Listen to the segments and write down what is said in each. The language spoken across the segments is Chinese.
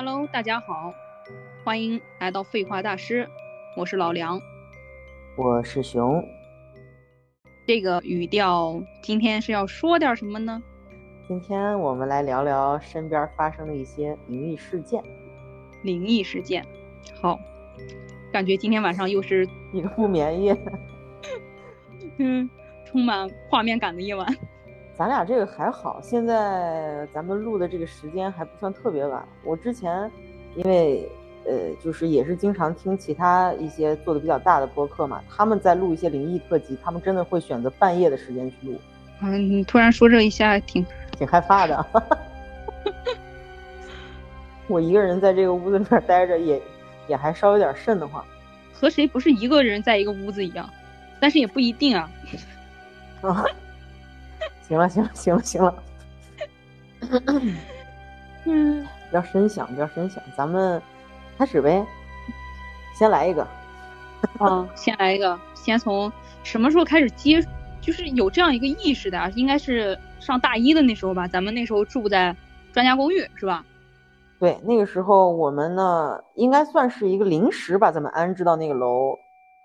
Hello，大家好，欢迎来到废话大师，我是老梁，我是熊。这个语调今天是要说点什么呢？今天我们来聊聊身边发生的一些灵异事件。灵异事件，好，感觉今天晚上又是 一个不眠夜，嗯，充满画面感的夜晚。咱俩这个还好，现在咱们录的这个时间还不算特别晚。我之前因为呃，就是也是经常听其他一些做的比较大的播客嘛，他们在录一些灵异特辑，他们真的会选择半夜的时间去录。嗯，你突然说这一下，挺挺害怕的。我一个人在这个屋子里面待着，也也还稍有点瘆得慌。和谁不是一个人在一个屋子一样？但是也不一定啊。啊。行了行了行了行了，嗯，不要 深想不要深想，咱们开始呗，先来一个，啊，先来一个，先从什么时候开始接，就是有这样一个意识的，应该是上大一的那时候吧，咱们那时候住在专家公寓是吧？对，那个时候我们呢，应该算是一个临时把咱们安置到那个楼。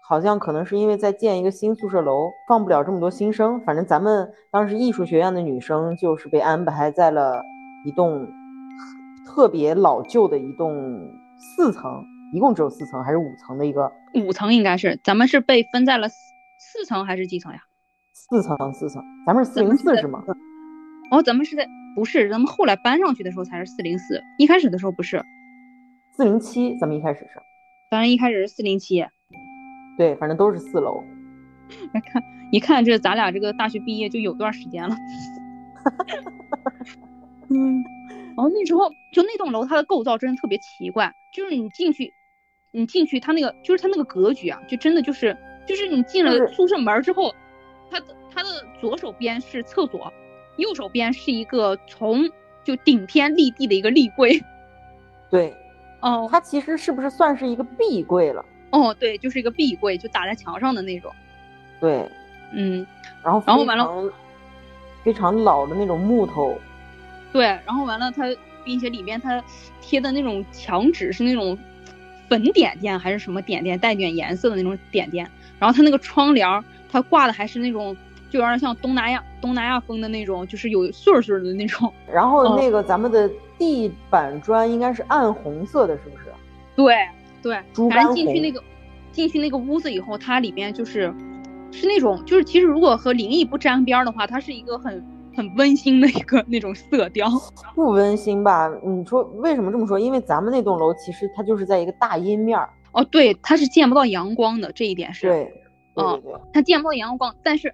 好像可能是因为在建一个新宿舍楼，放不了这么多新生。反正咱们当时艺术学院的女生就是被安排在了一栋特别老旧的一栋四层，一共只有四层还是五层的一个？五层应该是。咱们是被分在了四层还是几层呀？四层，四层。咱们是四零四是吗？哦，咱们是在不是？咱们后来搬上去的时候才是四零四，一开始的时候不是。四零七，咱们一开始是。咱一开始是四零七。对，反正都是四楼。来看，一看这咱俩这个大学毕业就有段时间了。嗯，然后那时候就那栋楼它的构造真的特别奇怪，就是你进去，你进去它那个就是它那个格局啊，就真的就是就是你进了宿舍门之后，它的它的左手边是厕所，右手边是一个从就顶天立地的一个立柜。对，哦，它其实是不是算是一个壁柜了？哦，对，就是一个壁柜，就打在墙上的那种。对，嗯，然后然后完了，非常老的那种木头。对，然后完了，它并且里面它贴的那种墙纸是那种粉点点还是什么点点，带点颜色的那种点点。然后它那个窗帘，它挂的还是那种，就有点像东南亚东南亚风的那种，就是有穗穗的那种。然后那个咱们的地板砖应该是暗红色的，是不是？对。对，反正进去那个，进去那个屋子以后，它里边就是，是那种，就是其实如果和灵异不沾边的话，它是一个很很温馨的一个那种色调。不温馨吧？你说为什么这么说？因为咱们那栋楼其实它就是在一个大阴面儿。哦，对，它是见不到阳光的，这一点是。对。嗯，它见不到阳光，但是，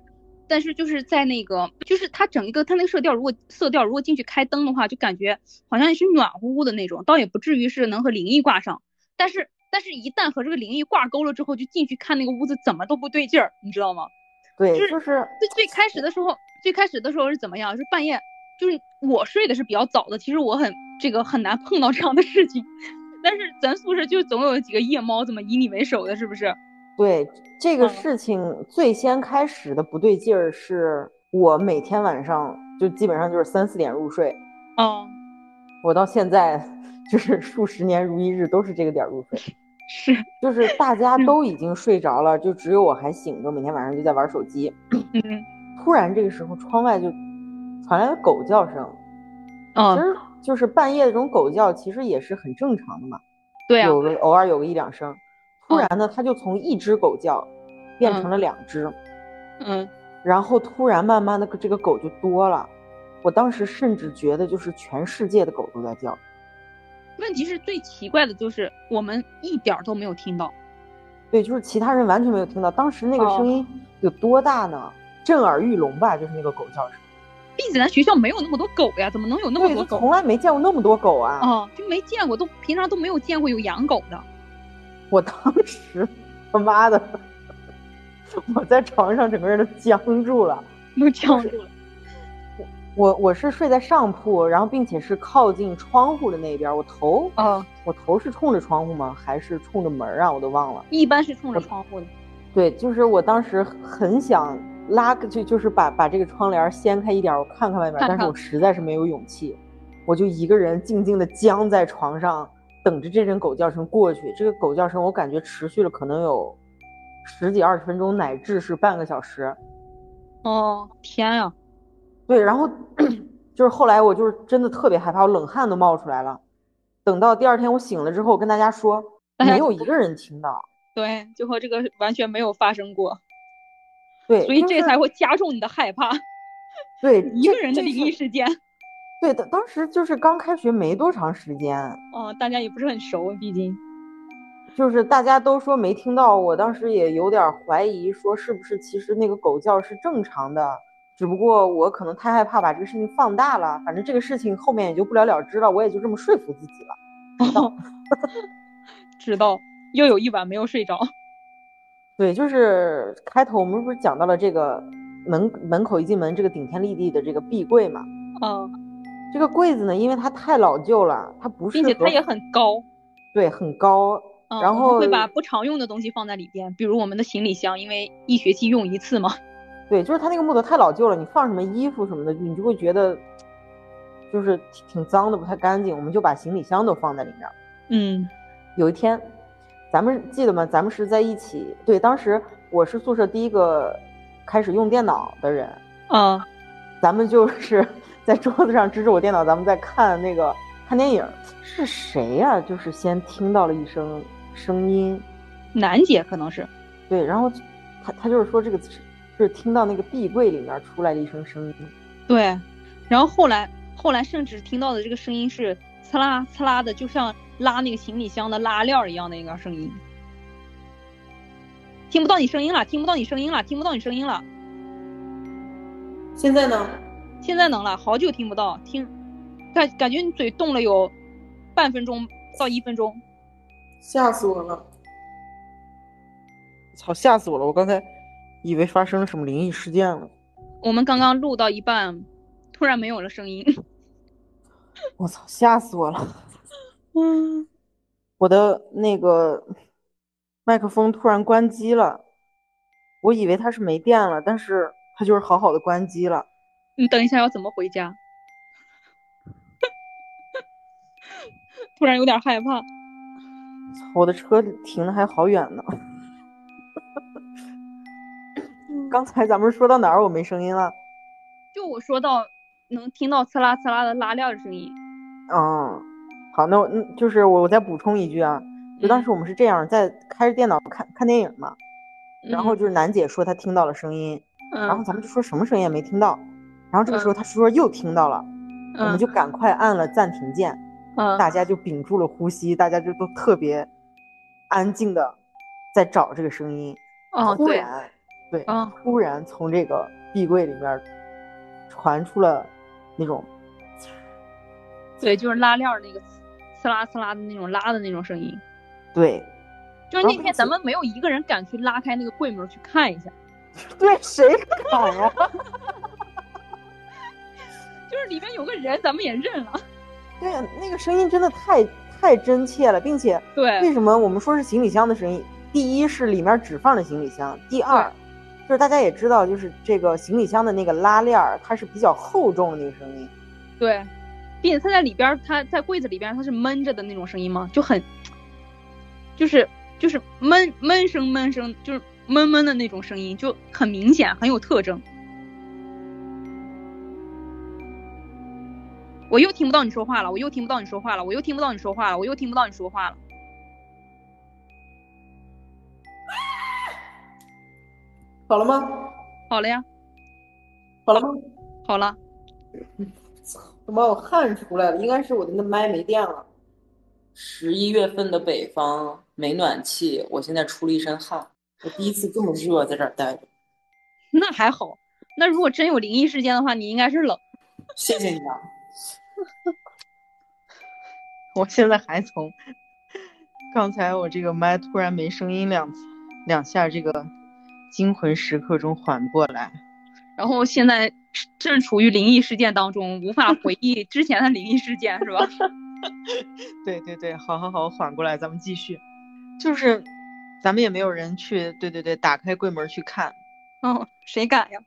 但是就是在那个，就是它整一个它那个色调，如果色调如果进去开灯的话，就感觉好像是暖乎乎的那种，倒也不至于是能和灵异挂上，但是。但是，一旦和这个灵异挂钩了之后，就进去看那个屋子，怎么都不对劲儿，你知道吗？对，就是最最开始的时候，最开始的时候是怎么样？是半夜，就是我睡的是比较早的，其实我很这个很难碰到这样的事情。但是咱宿舍就总有几个夜猫，怎么以你为首的，是不是？对，这个事情最先开始的不对劲儿，是我每天晚上就基本上就是三四点入睡。嗯，我到现在。就是数十年如一日，都是这个点入睡，是，就是大家都已经睡着了，就只有我还醒着，每天晚上就在玩手机。嗯，突然这个时候，窗外就传来了狗叫声。嗯，其实就是半夜的这种狗叫，其实也是很正常的嘛。对啊，有个偶尔有个一两声，突然呢，它就从一只狗叫变成了两只。嗯，然后突然慢慢的这个狗就多了，我当时甚至觉得就是全世界的狗都在叫。问题是最奇怪的就是我们一点都没有听到，对，就是其他人完全没有听到。当时那个声音有多大呢？震耳欲聋吧，就是那个狗叫声。毕竟咱学校没有那么多狗呀，怎么能有那么多狗？从来没见过那么多狗啊！啊，就没见过，都平常都没有见过有养狗的。我当时他妈的，我在床上整个人都僵住了，都僵住了。我我是睡在上铺，然后并且是靠近窗户的那边，我头啊，我头是冲着窗户吗？还是冲着门啊？我都忘了。一般是冲着窗户的。对，就是我当时很想拉，就就是把把这个窗帘掀开一点，我看看外面，但是我实在是没有勇气。我就一个人静静的僵在床上，等着这阵狗叫声过去。这个狗叫声我感觉持续了可能有十几二十分钟，乃至是半个小时。哦，天呀！对，然后 就是后来我就是真的特别害怕，我冷汗都冒出来了。等到第二天我醒了之后，跟大家说，没有一个人听到。对，就和这个完全没有发生过。对，所以这才会加重你的害怕。对，一个人的灵异事件。对的，当时就是刚开学没多长时间。哦，大家也不是很熟，毕竟。就是大家都说没听到，我当时也有点怀疑，说是不是其实那个狗叫是正常的，只不过我可能太害怕把这个事情放大了。反正这个事情后面也就不了了之了，我也就这么说服自己了。知道，知道，又有一晚没有睡着。对，就是开头我们不是讲到了这个门门口一进门这个顶天立地的这个壁柜嘛？嗯，这个柜子呢，因为它太老旧了，它不是，并且它也很高，对，很高。然后会把不常用的东西放在里边，比如我们的行李箱，因为一学期用一次嘛。对，就是它那个木头太老旧了，你放什么衣服什么的，你就会觉得就是挺脏的，不太干净。我们就把行李箱都放在里面。嗯，有一天。咱们记得吗？咱们是在一起。对，当时我是宿舍第一个开始用电脑的人。嗯，咱们就是 在桌子上支着我电脑，咱们在看那个看电影。是谁呀？就是先听到了一声声音，楠姐可能是。对，然后他他就是说这个是听到那个壁柜里面出来的一声声音。对，然后后来后来甚至听到的这个声音是刺啦刺啦的，就像。拉那个行李箱的拉链一样的一个声音，听不到你声音了，听不到你声音了，听不到你声音了。现在呢？现在能了，好久听不到，听感感觉你嘴动了有半分钟到一分钟，吓死我了！操，吓死我了！我刚才以为发生了什么灵异事件了。我们刚刚录到一半，突然没有了声音。我操，吓死我了！嗯，我的那个麦克风突然关机了，我以为它是没电了，但是它就是好好的关机了。你等一下要怎么回家？突然有点害怕。我的车停的还好远呢。刚才咱们说到哪儿？我没声音了。就我说到能听到呲啦呲啦的拉链的声音。嗯。好，那我嗯，就是我我再补充一句啊，就当时我们是这样，在开着电脑看看电影嘛，然后就是楠姐说她听到了声音，然后咱们就说什么声音也没听到，然后这个时候她说又听到了，我们就赶快按了暂停键，大家就屏住了呼吸，大家就都特别安静的在找这个声音，突然，对，突然从这个壁柜里面传出了那种，对，就是拉链那个。刺啦刺啦的那种拉的那种声音，对，就是那天咱们没有一个人敢去拉开那个柜门去看一下，对，谁敢呀？就是里面有个人，咱们也认了。对，那个声音真的太太真切了，并且，对，为什么我们说是行李箱的声音？第一是里面只放了行李箱，第二就是大家也知道，就是这个行李箱的那个拉链儿，它是比较厚重的那个声音，对。并且它在里边，它在柜子里边，它是闷着的那种声音吗？就很，就是就是闷闷声闷声，就是闷闷的那种声音，就很明显，很有特征。我又听不到你说话了，我又听不到你说话了，我又听不到你说话了，我又听不到你说话了。好了吗？好了呀。好了吗？好了。怎么我汗出来了？应该是我的那麦没电了。十一月份的北方没暖气，我现在出了一身汗。我第一次这么热在这儿待着。那还好。那如果真有灵异事件的话，你应该是冷。谢谢你啊。我现在还从刚才我这个麦突然没声音两两下这个惊魂时刻中缓过来。然后现在正处于灵异事件当中，无法回忆之前的灵异事件，是吧？对对对，好好好，缓过来，咱们继续。就是，咱们也没有人去，对对对，打开柜门去看。哦，谁敢呀？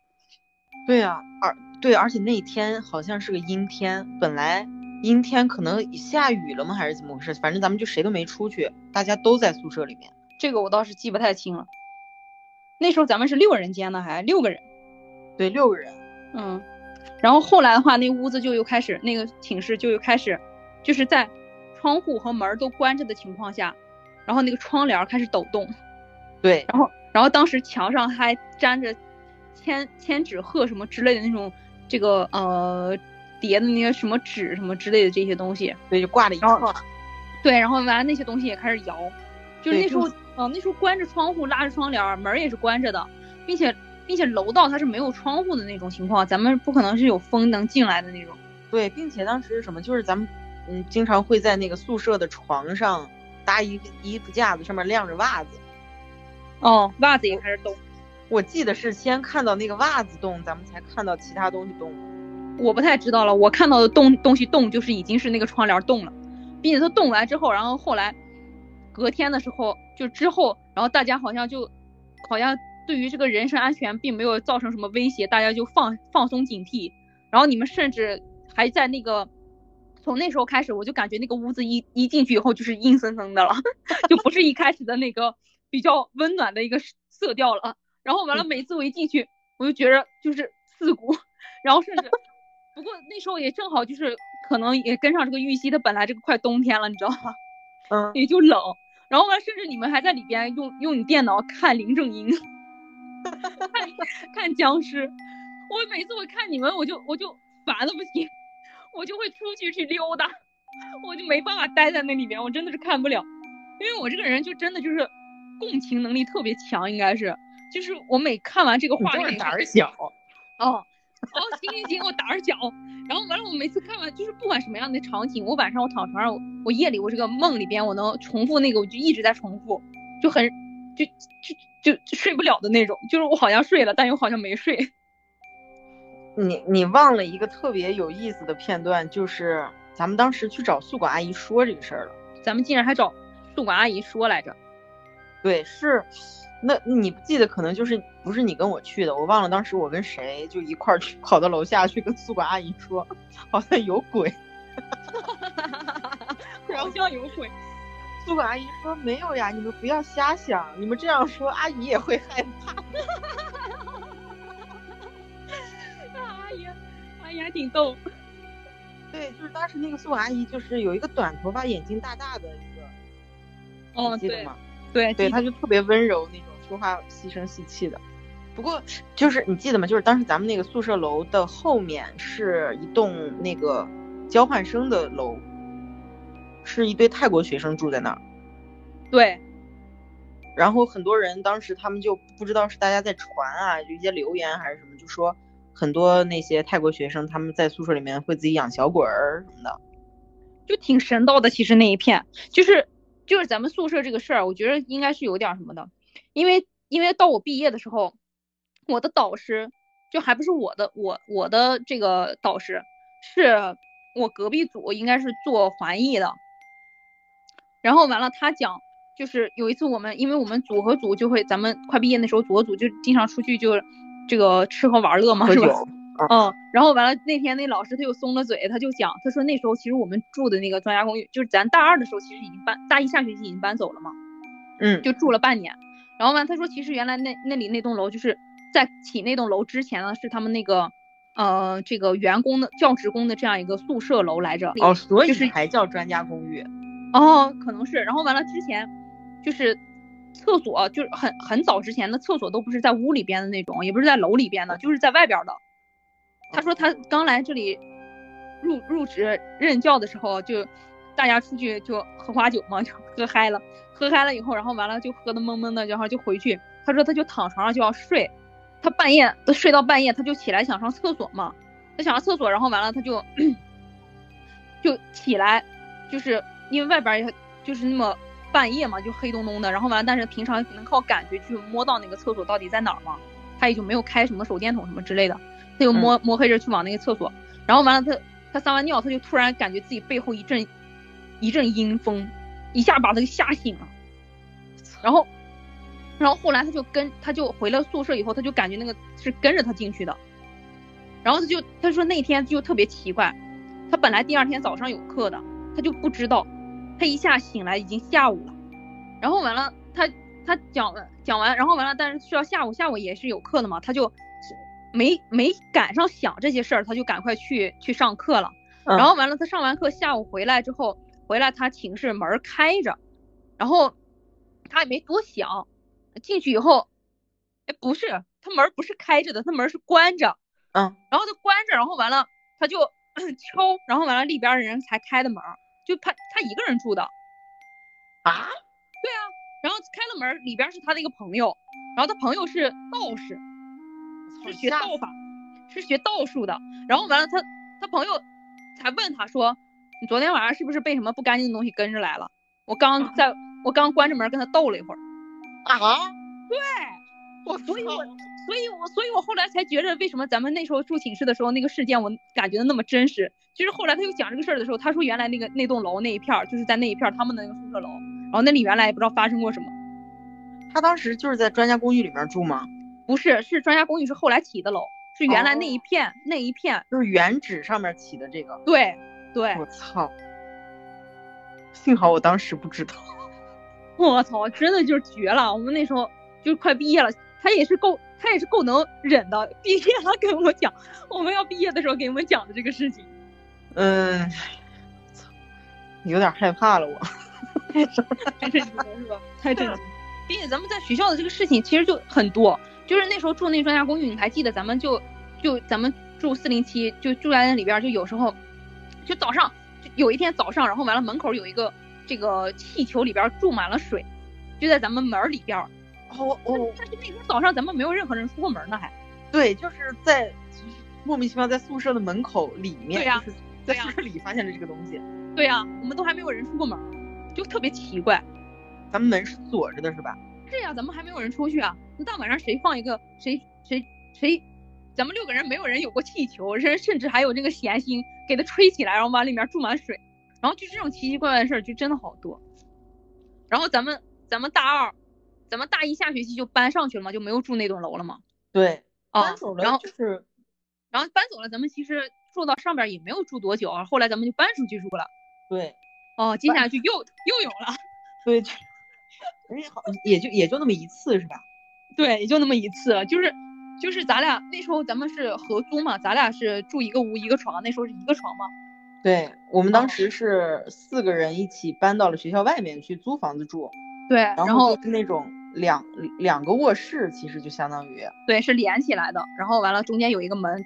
对呀，而对，而且那天好像是个阴天，本来阴天，可能下雨了吗？还是怎么回事？反正咱们就谁都没出去，大家都在宿舍里面。这个我倒是记不太清了。那时候咱们是六人间呢，还六个人。对，六个人。嗯。然后后来的话，那屋子就又开始，那个寝室就又开始，就是在窗户和门都关着的情况下，然后那个窗帘开始抖动。对。然后，然后当时墙上还粘着千千纸鹤什么之类的那种，这个呃。叠的那些什么纸什么之类的这些东西，对，就挂了一串。对，然后完了那些东西也开始摇，就是那时候，嗯，那时候关着窗户，拉着窗帘，门也是关着的，并且并且楼道它是没有窗户的那种情况，咱们不可能是有风能进来的那种。对，并且当时什么，就是咱们嗯经常会在那个宿舍的床上搭一个衣服架子，上面晾着袜子。哦，袜子也开始动。我记得是先看到那个袜子动，咱们才看到其他东西动。我不太知道了，我看到的动东西动就是已经是那个窗帘动了，并且它动完之后，然后后来隔天的时候就之后，然后大家好像就好像对于这个人身安全并没有造成什么威胁，大家就放放松警惕，然后你们甚至还在那个从那时候开始，我就感觉那个屋子一一进去以后就是阴森森的了，就不是一开始的那个比较温暖的一个色调了，然后完了每次我一进去，我就觉着就是刺骨，然后甚至。不过那时候也正好就是可能也跟上这个玉溪，它本来这个快冬天了，你知道吗？嗯，也就冷。然后呢，甚至你们还在里边用用你电脑看林正英，看看僵尸。我每次我看你们，我就我就烦的不行，我就会出去去溜达，我就没办法待在那里边，我真的是看不了。因为我这个人就真的就是共情能力特别强，应该是，就是我每看完这个画面，胆小。哦。哦，行行行，我胆儿小。然后完了，我每次看完就是不管什么样的场景，我晚上我躺床上，我夜里我这个梦里边我能重复那个，我就一直在重复，就很就就就睡不了的那种，就是我好像睡了，但又好像没睡。你你忘了一个特别有意思的片段，就是咱们当时去找宿管阿姨说这个事儿了。咱们竟然还找宿管阿姨说来着？对，是。那你不记得可能就是不是你跟我去的，我忘了当时我跟谁就一块儿去跑到楼下去跟宿管阿姨说，好像有鬼，好像有鬼。宿管阿姨说没有呀，你们不要瞎想，你们这样说阿姨也会害怕。阿姨，阿姨还挺逗。对，就是当时那个宿管阿姨就是有一个短头发、眼睛大大的一个，哦，记得吗？对对，她就特别温柔那种。说话细声细气的，不过就是你记得吗？就是当时咱们那个宿舍楼的后面是一栋那个交换生的楼，是一堆泰国学生住在那儿。对，然后很多人当时他们就不知道是大家在传啊，就一些留言还是什么，就说很多那些泰国学生他们在宿舍里面会自己养小鬼儿什么的，就挺神道的。其实那一片就是就是咱们宿舍这个事儿，我觉得应该是有点什么的。因为因为到我毕业的时候，我的导师就还不是我的，我我的这个导师是我隔壁组，应该是做环艺的。然后完了，他讲就是有一次我们，因为我们组和组就会，咱们快毕业那时候，组和组就经常出去就这个吃喝玩乐嘛，是吧？嗯。然后完了那天那老师他又松了嘴，他就讲，他说那时候其实我们住的那个专家公寓，就是咱大二的时候其实已经搬，大一下学期已经搬走了嘛。嗯。就住了半年。然后完，他说其实原来那那里那栋楼就是在起那栋楼之前呢，是他们那个呃这个员工的教职工的这样一个宿舍楼来着。哦，所以才叫专家公寓。哦，可能是。然后完了之前就是厕所，就是很很早之前的厕所都不是在屋里边的那种，也不是在楼里边的，就是在外边的。他说他刚来这里入入职任教的时候，就大家出去就喝花酒嘛，就喝嗨了。喝嗨了以后，然后完了就喝的懵懵的，然后就回去。他说他就躺床上就要睡，他半夜都睡到半夜，他就起来想上厕所嘛。他想上厕所，然后完了他就就起来，就是因为外边也就是那么半夜嘛，就黑洞洞的。然后完了，但是平常能靠感觉去摸到那个厕所到底在哪儿嘛，他也就没有开什么手电筒什么之类的，他就摸摸黑着去往那个厕所。然后完了他他撒完尿，他就突然感觉自己背后一阵一阵阴风。一下把他给吓醒了，然后，然后后来他就跟他就回了宿舍以后，他就感觉那个是跟着他进去的，然后他就他说那天就特别奇怪，他本来第二天早上有课的，他就不知道，他一下醒来已经下午了，然后完了他他讲了讲完，然后完了，但是需要下午下午也是有课的嘛，他就没没赶上想这些事儿，他就赶快去去上课了。然后完了，他上完课下午回来之后，回来他寝室门开着，然后他也没多想，进去以后，哎不是，他门不是开着的，他门是关着，嗯，然后他关着，然后完了他就 敲，然后完了里边的人才开的门，就他他一个人住的，啊，对啊，然后开了门，里边是他的一个朋友，然后他朋友是道士，是学道法，是学道术的，然后完了他他朋友。才问他说：“你昨天晚上是不是被什么不干净的东西跟着来了？”我刚在我刚关着门跟他斗了一会儿。啊？对，我所以，我所以，我所以我后来才觉着，为什么咱们那时候住寝室的时候那个事件我感觉的那么真实？就是后来他又讲这个事儿的时候，他说原来那个那栋楼那一片儿就是在那一片儿他们的那个宿舍楼，然后那里原来也不知道发生过什么。他当时就是在专家公寓里面住吗？不是，是专家公寓是后来起的楼。是原来那一片那一片，就是原址上面起的这个。对对，我操！幸好我当时不知道。我操，真的就是绝了！我们那时候就是快毕业了，他也是够他也是够能忍的。毕业了跟我讲，我们要毕业的时候给我们讲的这个事情。嗯，操，有点害怕了，我。太震惊了是吧？太震惊！并且咱们在学校的这个事情其实就很多。就是那时候住那专家公寓，你还记得咱们就就咱们住四零七，就住在那里边，就有时候就早上就有一天早上，然后完了门口有一个这个气球里边注满了水，就在咱们门里边。哦哦，但是那天早上咱们没有任何人出过门呢，还对，就是在莫名其妙在宿舍的门口里面，对呀，在宿舍里发现了这个东西。对呀，我们都还没有人出过门，就特别奇怪。咱们门是锁着的，是吧？是呀，咱们还没有人出去啊。那大晚上谁放一个谁谁谁？咱们六个人没有人有过气球，甚甚至还有那个闲心给它吹起来，然后往里面注满水。然后就这种奇奇怪怪的事儿就真的好多。然后咱们咱们大二，咱们大一下学期就搬上去了嘛，就没有住那栋楼了嘛。对，搬走了。然后就是，然后搬走了，咱们其实住到上边也没有住多久啊，后来咱们就搬出去住了。对。哦，接下来就又又有了。对。也 好，也就也就那么一次是吧？对，也就那么一次，就是就是咱俩那时候咱们是合租嘛，咱俩是住一个屋一个床，那时候是一个床嘛。对，我们当时是四个人一起搬到了学校外面去租房子住。对，然后是那种两两个卧室，其实就相当于对，是连起来的，然后完了中间有一个门。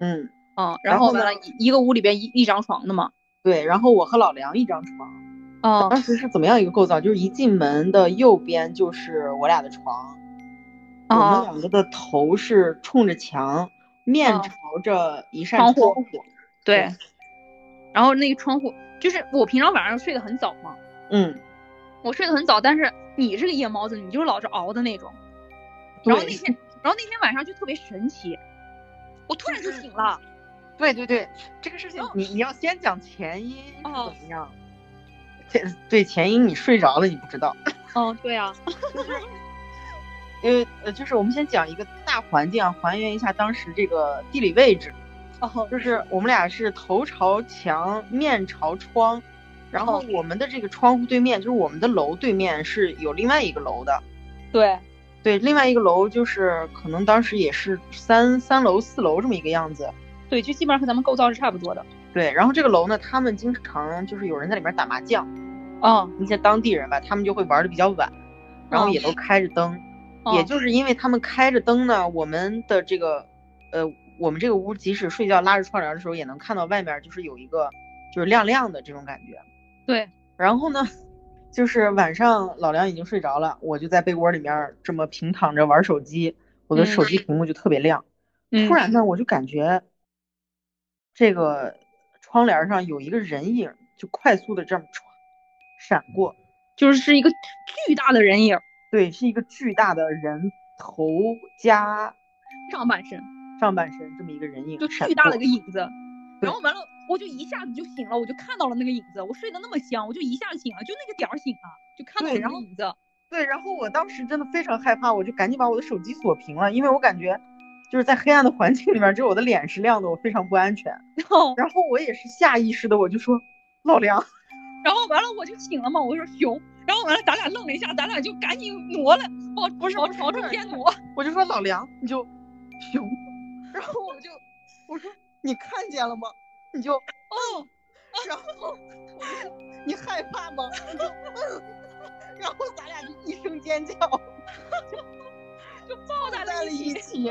嗯嗯，然后完了一个屋里边一一张床的嘛。对，然后我和老梁一张床。哦，当时是怎么样一个构造？就是一进门的右边就是我俩的床，我们两个的头是冲着墙，面朝着一扇窗户。对，然后那个窗户就是我平常晚上睡得很早嘛。嗯，我睡得很早，但是你是个夜猫子，你就是老是熬的那种。然后那天，然后那天晚上就特别神奇，我突然就醒了。对对对，这个事情你你要先讲前因怎么样？前对前因你睡着了，你不知道。嗯，对啊，因为呃，就是我们先讲一个大环境啊，还原一下当时这个地理位置。哦，就是我们俩是头朝墙，面朝窗，然后我们的这个窗户对面，就是我们的楼对面是有另外一个楼的。对，对，另外一个楼就是可能当时也是三三楼四楼这么一个样子。对，就基本上和咱们构造是差不多的。对，然后这个楼呢，他们经常就是有人在里面打麻将，啊，那些当地人吧，他们就会玩的比较晚，然后也都开着灯，也就是因为他们开着灯呢，我们的这个，呃，我们这个屋即使睡觉拉着窗帘的时候，也能看到外面就是有一个就是亮亮的这种感觉。对，然后呢，就是晚上老梁已经睡着了，我就在被窝里面这么平躺着玩手机，我的手机屏幕就特别亮，突然呢，我就感觉这个。窗帘上有一个人影，就快速的这么唰闪过，就是是一个巨大的人影，对，是一个巨大的人头加上半身，上半身这么一个人影，就巨大的一个影子。然后完了，我就一下子就醒了，我就看到了那个影子。我睡得那么香，我就一下子醒了，就那个点儿醒了，就看到了那个影子。对，然后我当时真的非常害怕，我就赶紧把我的手机锁屏了，因为我感觉就是在黑暗的环境里面，只有我的脸是亮的，我非常不安全。然后然后我也是下意识的，我就说老梁，然后完了我就醒了嘛，我就说熊，然后完了咱俩愣了一下，咱俩就赶紧挪了，往不是往朝中间挪。我就说老梁，你就 熊，然后我就我说你看见了吗？你就哦，然后我就你害怕吗？你就嗯，然后咱俩就一声尖叫，就抱在了一起，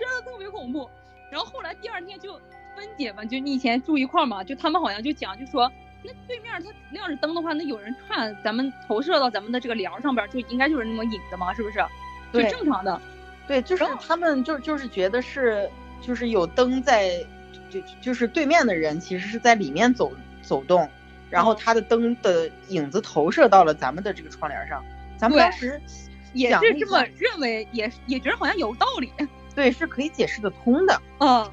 真的特别恐怖。然后后来第二天就分解嘛，就你以前住一块嘛，就他们好像就讲，就说那对面它亮着灯的话，那有人看咱们投射到咱们的这个梁上边儿，就应该就是那么影子嘛，是不是？就对正常的。对，就是他们就就是觉得是就是有灯在，就就是对面的人其实是在里面走走动，然后嗯他的灯的影子投射到了咱们的这个窗帘上。咱们当时也是这么认为，也也觉得好像有道理。对是可以解释得通的。嗯，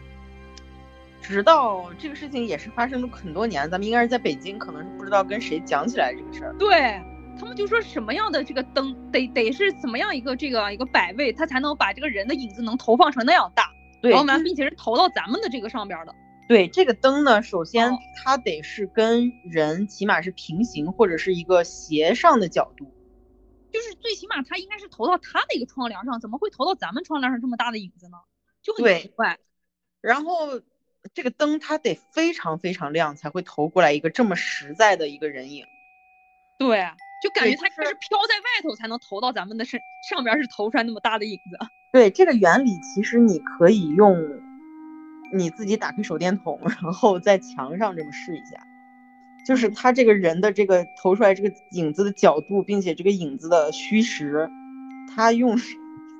直到这个事情也是发生了很多年，咱们应该是在北京，可能是不知道跟谁讲起来这个事儿。对他们就说什么样的这个灯得得是怎么样一个这个一个摆位，它才能把这个人的影子能投放成那样大，对然后完并且是投到咱们的这个上边儿的。对，这个灯呢，首先哦它得是跟人起码是平行或者是一个斜上的角度。就是最起码它应该是投到他的一个窗帘上，怎么会投到咱们窗帘上这么大的影子呢？就很奇怪。然后这个灯它得非常非常亮，才会投过来一个这么实在的一个人影。对，就感觉它就是是飘在外头才能投到咱们的身上边，是投出来那么大的影子。对这个原理，其实你可以用你自己打开手电筒，然后在墙上这么试一下，就是他这个人的这个投出来这个影子的角度，并且这个影子的虚实，他用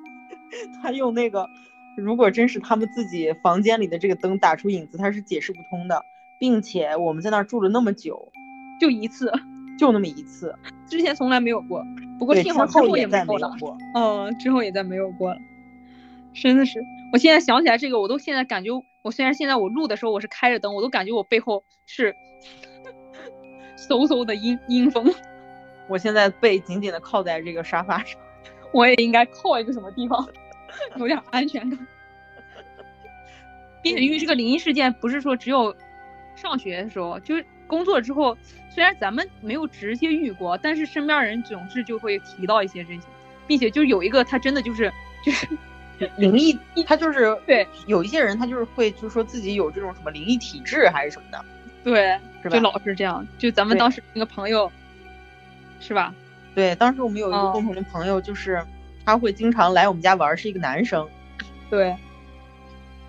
他用那个，如果真是他们自己房间里的这个灯打出影子，它是解释不通的，并且我们在那儿住了那么久，就一次，就那么一次，之前从来没有过。不过幸好之后后也。没有过。嗯，之后也再没有过了。真的是，我现在想起来这个，我都现在感觉，我虽然现在我录的时候我是开着灯，我都感觉我背后是嗖嗖的阴阴风。我现在背紧紧的靠在这个沙发上。我也应该靠一个什么地方，有点安全感。并且因为这个灵异事件，不是说只有上学的时候，就是工作之后，虽然咱们没有直接遇过，但是身边人总是就会提到一些这些，并且就有一个他真的就是就是 灵异，他就是对有一些人他就是会就是说自己有这种什么灵异体质还是什么的，对，是吧就老是这样。就咱们当时那个朋友，是吧？对，当时我们有一个哦共同的朋友，就是他会经常来我们家玩，是一个男生。对，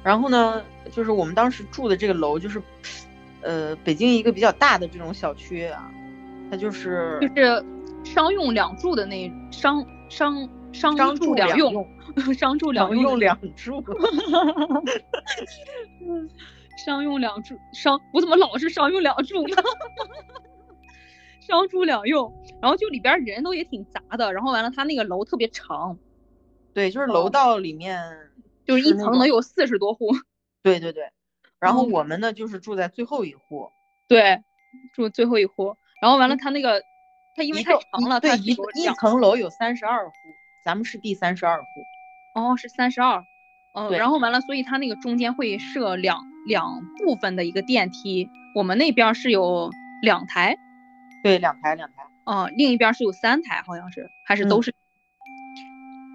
然后呢，就是我们当时住的这个楼，就是呃北京一个比较大的这种小区啊，它就是就是商用两住的那商商商商一住住两用，商住两两 用两住。商用两住商，我怎么老是商用两住呢？商住两用，然后就里边人都也挺杂的，然后完了，他那个楼特别长，对，就是楼哦道里面就是一层能有四十多户。对对对。然后嗯我们呢，就是住在最后一户，对，住最后一户，然后完了，他那个他因为太长了，对他一一层楼有三十二户，咱们是第三十二户。哦是三十二，嗯，然后完了，所以他那个中间会设两两部分的一个电梯，我们那边是有两台，对，两台两台。哦，另一边是有三台，好像是还是都嗯是。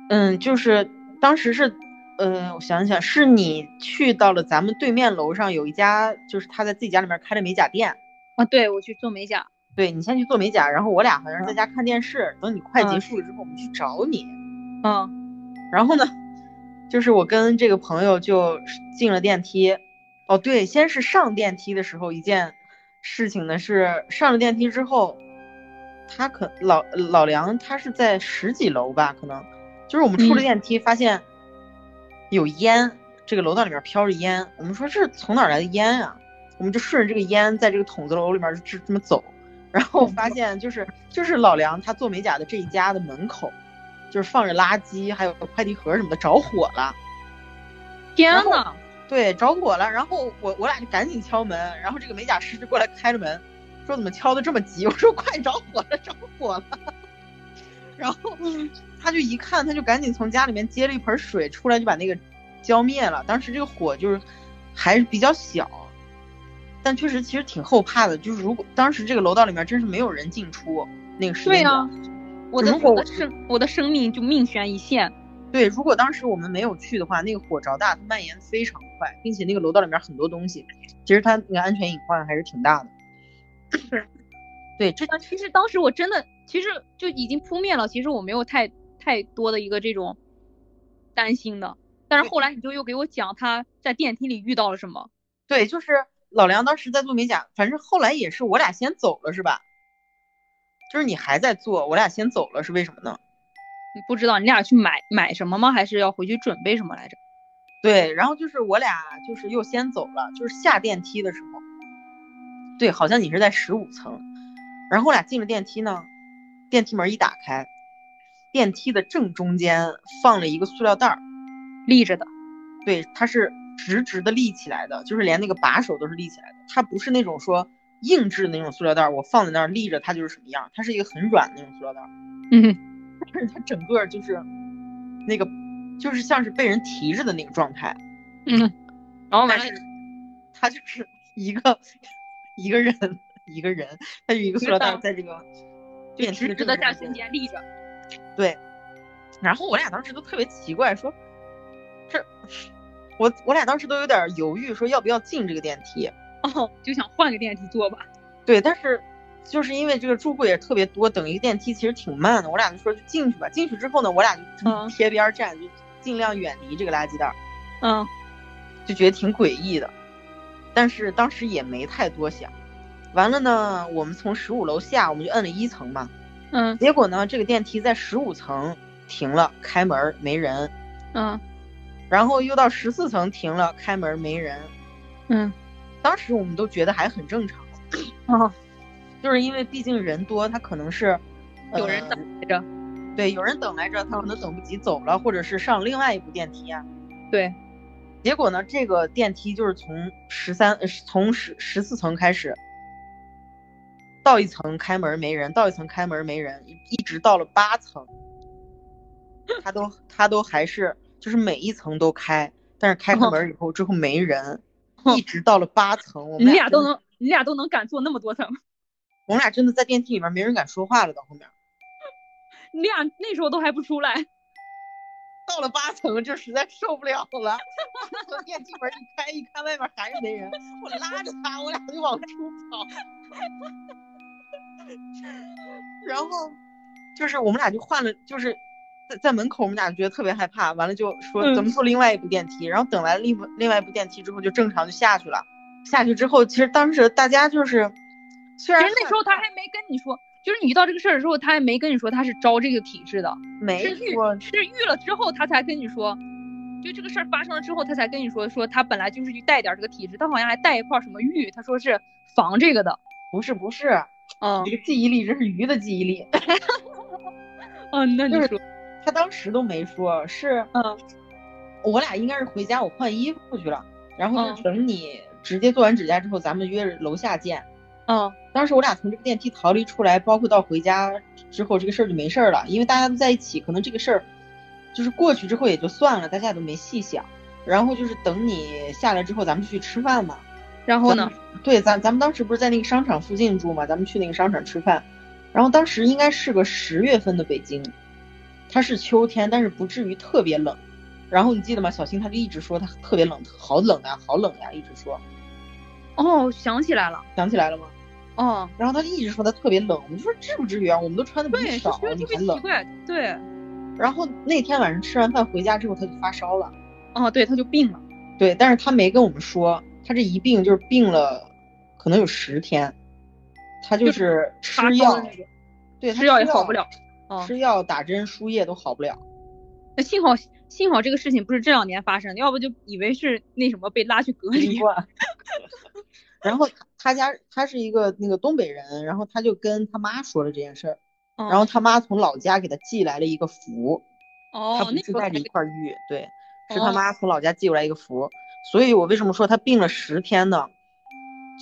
嗯，就是当时是，呃，我想想，是你去到了咱们对面楼上有一家，就是他在自己家里面开的美甲店。啊，对我去做美甲，对你先去做美甲，然后我俩好像是在嗯家看电视，等你快结嗯束了之后，我们去找你。嗯然后呢，就是我跟这个朋友就进了电梯。哦，对，先是上电梯的时候，一件事情呢是上了电梯之后，他可老老梁他是在十几楼吧，可能就是我们出了嗯电梯发现有烟，这个楼道里面飘着烟，我们说这是从哪来的烟啊？我们就顺着这个烟在这个筒子楼里面就这么走，然后发现就是就是老梁他做美甲的这一家的门口，就是放着垃圾还有快递盒什么的着火了。天呐，对，着火了，然后我我俩就赶紧敲门，然后这个美甲师就过来开着门，说怎么敲的这么急？我说快着火了，着火了。然后他就一看，他就赶紧从家里面接了一盆水出来，就把那个浇灭了。当时这个火就是还是比较小，但确实其实挺后怕的。就是如果当时这个楼道里面真是没有人进出，那个时间对呀、我的我的生我的生命就命悬一线。对，如果当时我们没有去的话，那个火着大，它蔓延非常快，并且那个楼道里面很多东西，其实它那个安全隐患还是挺大的。是，对，这其实当时我真的其实就已经扑灭了，其实我没有太太多的一个这种担心的。但是后来你就又给我讲他在电梯里遇到了什么。对，就是老梁当时在做美甲，反正后来也是我俩先走了，是吧？就是你还在做，我俩先走了，是为什么呢？你不知道你俩去买买什么吗？还是要回去准备什么来着？对，然后就是我俩就是又先走了，就是下电梯的时候，对，好像你是在十五层，然后我俩进了电梯呢，电梯门一打开，电梯的正中间放了一个塑料袋儿，立着的，对，它是直直的立起来的，就是连那个把手都是立起来的，它不是那种说硬质的那种塑料袋儿，我放在那儿立着它就是什么样，它是一个很软的那种塑料袋儿，嗯。但是它整个就是那个，就是像是被人提着的那个状态，嗯，然后完了，他就是 一个一个人一个人，他就一个塑料袋在这个电梯的在中间立着，对。然后我俩当时都特别奇怪，说这我我俩当时都有点犹豫，说要不要进这个电梯，哦，就想换个电梯坐吧。对，但是。就是因为这个住户也特别多，等一个电梯其实挺慢的。我俩就说就进去吧。进去之后呢，我俩就贴边站，就尽量远离这个垃圾袋。嗯，就觉得挺诡异的，但是当时也没太多想。完了呢，我们从十五楼下，我们就摁了一层嘛。嗯。结果呢，这个电梯在十五层停了，开门没人。嗯。然后又到十四层停了，开门没人。嗯。当时我们都觉得还很正常。哦。就是因为毕竟人多，他可能是有人等来着、呃，对，有人等来着，他可能等不及走了，或者是上另外一部电梯啊。对，结果呢，这个电梯就是从十三，呃，从十十四层开始，到一层开门没人，到一层开门没人，一直到了八层，他都他都还是就是每一层都开，但是开开门以后之后没人，哦、一直到了八层，我 们俩都能，你俩都能敢坐那么多层。我们俩真的在电梯里面没人敢说话了，到后面，你俩那时候都还不出来，到了八层就实在受不了了，从电梯门一开，一看外面还是没人，我拉着他，我俩就往出跑，然后就是我们俩就换了，就是在在门口，我们俩觉得特别害怕，完了就说咱们坐另外一部电梯，嗯、然后等来另另外一部电梯之后就正常就下去了，下去之后其实当时大家就是。虽然那时候他还没跟你说，就是你遇到这个事儿的时候，他还没跟你说他是招这个体质的，没是是遇了之后他才跟你说，就这个事儿发生了之后他才跟你说，说他本来就是去带点这个体质，他好像还带一块什么玉，他说是防这个的，不是不是，嗯，这个记忆力这是鱼的记忆力，嗯，那你说，他当时都没说，是嗯，我俩应该是回家我换衣服去了，然后等你直接做完指甲之后，咱们约着楼下见。嗯，当时我俩从这个电梯逃离出来，包括到回家之后，这个事儿就没事儿了，因为大家都在一起，可能这个事儿就是过去之后也就算了，大家也都没细想。然后就是等你下来之后，咱们就去吃饭嘛。然后呢？对，咱咱们当时不是在那个商场附近住嘛，咱们去那个商场吃饭。然后当时应该是个十月份的北京，它是秋天，但是不至于特别冷。然后你记得吗？小新他就一直说他特别冷，好冷呀，好冷呀，一直说。哦，想起来了，想起来了吗？哦，然后他就一直说他特别冷，我们就说至不至于啊，我们都穿的比你少，你还冷。对。然后那天晚上吃完饭回家之后，他就发烧了。哦，对，他就病了。对，但是他没跟我们说，他这一病就是病了，可能有十天。他就是吃药，那个、对，吃药也好不了，哦、吃药打针输液都好不了。那幸好幸好这个事情不是这两年发生的，要不就以为是那什么被拉去隔离。然后他家他是一个那个东北人，然后他就跟他妈说了这件事儿，哦、然后他妈从老家给他寄来了一个符，哦，他不是带着一块玉，对，是哦他妈从老家寄过来一个符，所以我为什么说他病了十天呢？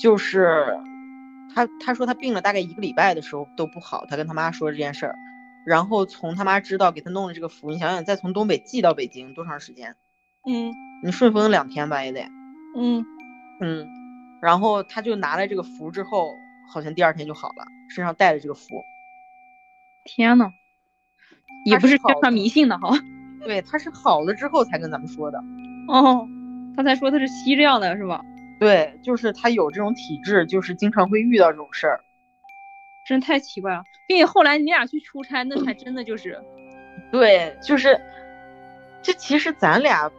就是他他说他病了大概一个礼拜的时候都不好，他跟他妈说这件事儿，然后从他妈知道给他弄了这个符，你想想再从东北寄到北京多长时间？嗯你顺丰两天吧也得，嗯，嗯，然后他就拿了这个符之后，好像第二天就好了，身上带着这个符，天呐，也不是宣传他是好的迷信的哈。对，他是好了之后才跟咱们说的，哦，他才说他是吸这样的是吧？对，就是他有这种体质，就是经常会遇到这种事儿，真太奇怪了，并且后来你俩去出差，那才真的就是，对，就是，这其实咱俩，